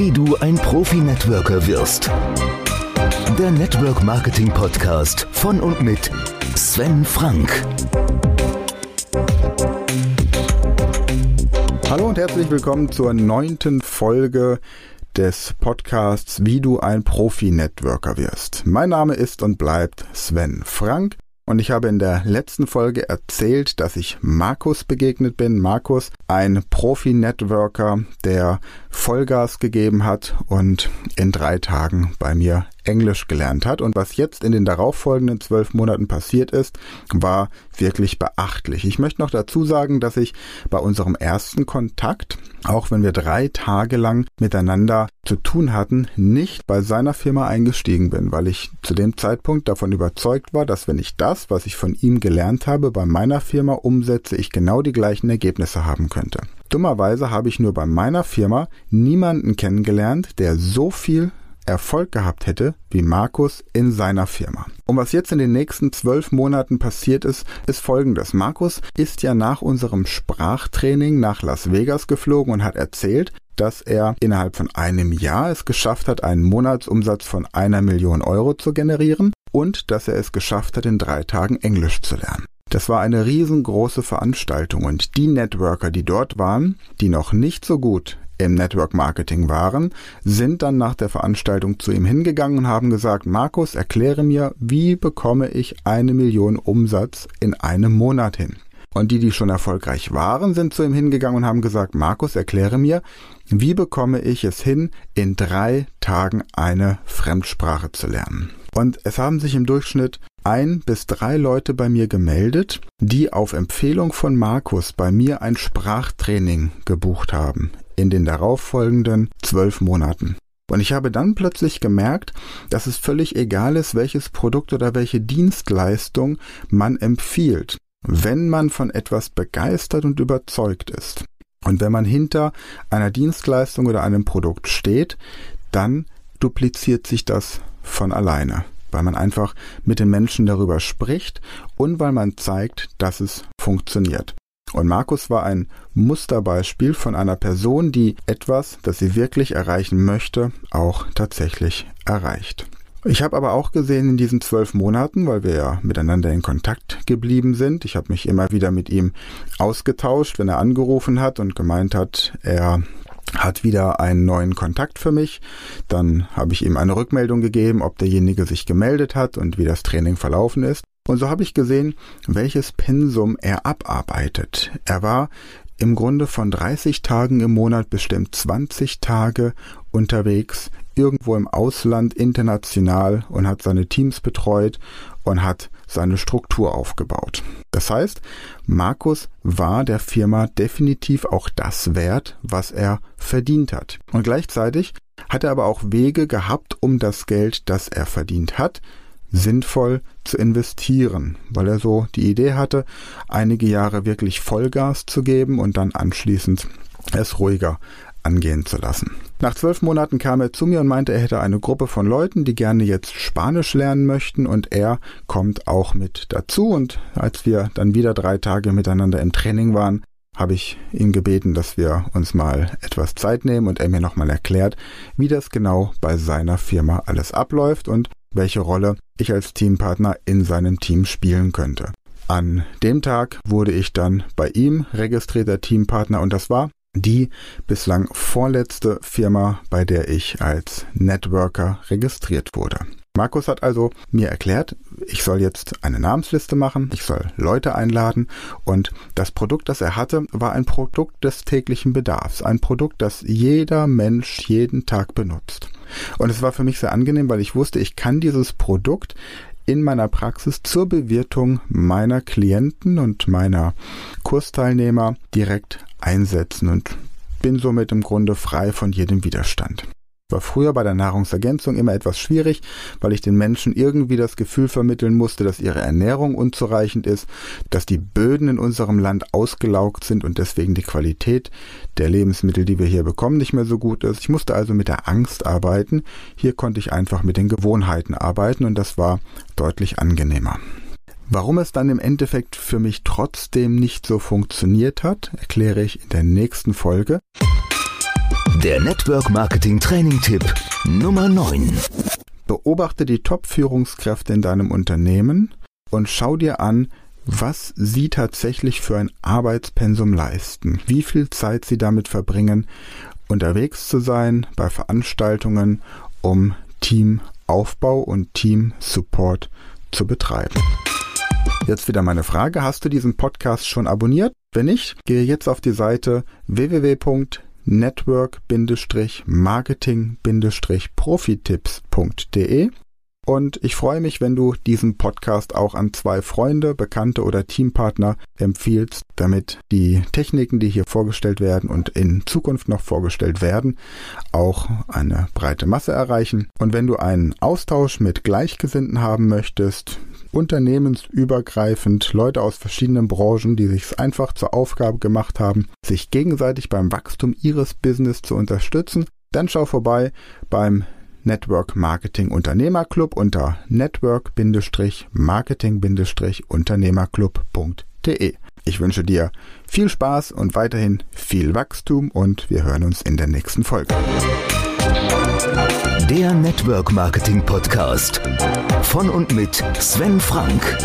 Wie du ein Profi-Networker wirst. Der Network Marketing Podcast von und mit Sven Frank. Hallo und herzlich willkommen zur neunten Folge des Podcasts Wie du ein Profi-Networker wirst. Mein Name ist und bleibt Sven Frank und ich habe in der letzten Folge erzählt, dass ich Markus begegnet bin. Markus, ein Profi-Networker, der Vollgas gegeben hat und in drei Tagen bei mir Englisch gelernt hat. Und was jetzt in den darauffolgenden zwölf Monaten passiert ist, war wirklich beachtlich. Ich möchte noch dazu sagen, dass ich bei unserem ersten Kontakt, auch wenn wir drei Tage lang miteinander zu tun hatten, nicht bei seiner Firma eingestiegen bin, weil ich zu dem Zeitpunkt davon überzeugt war, dass wenn ich das, was ich von ihm gelernt habe, bei meiner Firma umsetze, ich genau die gleichen Ergebnisse haben könnte. Dummerweise habe ich nur bei meiner Firma niemanden kennengelernt, der so viel Erfolg gehabt hätte wie Markus in seiner Firma. Und was jetzt in den nächsten zwölf Monaten passiert ist, ist folgendes. Markus ist ja nach unserem Sprachtraining nach Las Vegas geflogen und hat erzählt, dass er innerhalb von einem Jahr es geschafft hat, einen Monatsumsatz von einer Million Euro zu generieren und dass er es geschafft hat, in drei Tagen Englisch zu lernen. Das war eine riesengroße Veranstaltung und die Networker, die dort waren, die noch nicht so gut im Network Marketing waren, sind dann nach der Veranstaltung zu ihm hingegangen und haben gesagt, Markus, erkläre mir, wie bekomme ich eine Million Umsatz in einem Monat hin? Und die, die schon erfolgreich waren, sind zu ihm hingegangen und haben gesagt, Markus, erkläre mir, wie bekomme ich es hin, in drei Tagen eine Fremdsprache zu lernen? Und es haben sich im Durchschnitt ein bis drei Leute bei mir gemeldet, die auf Empfehlung von Markus bei mir ein Sprachtraining gebucht haben in den darauffolgenden zwölf Monaten. Und ich habe dann plötzlich gemerkt, dass es völlig egal ist, welches Produkt oder welche Dienstleistung man empfiehlt, wenn man von etwas begeistert und überzeugt ist. Und wenn man hinter einer Dienstleistung oder einem Produkt steht, dann dupliziert sich das von alleine, weil man einfach mit den Menschen darüber spricht und weil man zeigt, dass es funktioniert. Und Markus war ein Musterbeispiel von einer Person, die etwas, das sie wirklich erreichen möchte, auch tatsächlich erreicht. Ich habe aber auch gesehen in diesen zwölf Monaten, weil wir ja miteinander in Kontakt geblieben sind, ich habe mich immer wieder mit ihm ausgetauscht, wenn er angerufen hat und gemeint hat, er hat wieder einen neuen Kontakt für mich. Dann habe ich ihm eine Rückmeldung gegeben, ob derjenige sich gemeldet hat und wie das Training verlaufen ist. Und so habe ich gesehen, welches Pensum er abarbeitet. Er war im Grunde von 30 Tagen im Monat bestimmt 20 Tage unterwegs, irgendwo im Ausland, international und hat seine Teams betreut und hat seine Struktur aufgebaut. Das heißt, Markus war der Firma definitiv auch das wert, was er verdient hat. Und gleichzeitig hat er aber auch Wege gehabt, um das Geld, das er verdient hat, sinnvoll zu investieren, weil er so die Idee hatte, einige Jahre wirklich Vollgas zu geben und dann anschließend es ruhiger angehen zu lassen. Nach zwölf Monaten kam er zu mir und meinte, er hätte eine Gruppe von Leuten, die gerne jetzt Spanisch lernen möchten und er kommt auch mit dazu. Und als wir dann wieder drei Tage miteinander im Training waren, habe ich ihn gebeten, dass wir uns mal etwas Zeit nehmen und er mir nochmal erklärt, wie das genau bei seiner Firma alles abläuft und welche Rolle ich als Teampartner in seinem Team spielen könnte. An dem Tag wurde ich dann bei ihm registrierter Teampartner und das war die bislang vorletzte Firma, bei der ich als Networker registriert wurde. Markus hat also mir erklärt, ich soll jetzt eine Namensliste machen, ich soll Leute einladen und das Produkt, das er hatte, war ein Produkt des täglichen Bedarfs, ein Produkt, das jeder Mensch jeden Tag benutzt. Und es war für mich sehr angenehm, weil ich wusste, ich kann dieses Produkt in meiner Praxis zur Bewirtung meiner Klienten und meiner Kursteilnehmer direkt einsetzen und bin somit im Grunde frei von jedem Widerstand. War früher bei der Nahrungsergänzung immer etwas schwierig, weil ich den Menschen irgendwie das Gefühl vermitteln musste, dass ihre Ernährung unzureichend ist, dass die Böden in unserem Land ausgelaugt sind und deswegen die Qualität der Lebensmittel, die wir hier bekommen, nicht mehr so gut ist. Ich musste also mit der Angst arbeiten. Hier konnte ich einfach mit den Gewohnheiten arbeiten und das war deutlich angenehmer. Warum es dann im Endeffekt für mich trotzdem nicht so funktioniert hat, erkläre ich in der nächsten Folge. Der Network Marketing Training Tipp Nummer 9. Beobachte die Top-Führungskräfte in deinem Unternehmen und schau dir an, was sie tatsächlich für ein Arbeitspensum leisten, wie viel Zeit sie damit verbringen, unterwegs zu sein bei Veranstaltungen, um Teamaufbau und Team-Support zu betreiben. Jetzt wieder meine Frage, hast du diesen Podcast schon abonniert? Wenn nicht, gehe jetzt auf die Seite www.network-marketing-profitipps.de und ich freue mich, wenn du diesen Podcast auch an zwei Freunde, Bekannte oder Teampartner empfiehlst, damit die Techniken, die hier vorgestellt werden und in Zukunft noch vorgestellt werden, auch eine breite Masse erreichen. Und wenn du einen Austausch mit Gleichgesinnten haben möchtest, unternehmensübergreifend Leute aus verschiedenen Branchen, die sich einfach zur Aufgabe gemacht haben, sich gegenseitig beim Wachstum ihres Business zu unterstützen, dann schau vorbei beim Network Marketing Unternehmerclub unter network-marketing-unternehmerclub.de. Ich wünsche dir viel Spaß und weiterhin viel Wachstum und wir hören uns in der nächsten Folge. Der Network Marketing Podcast von und mit Sven Frank.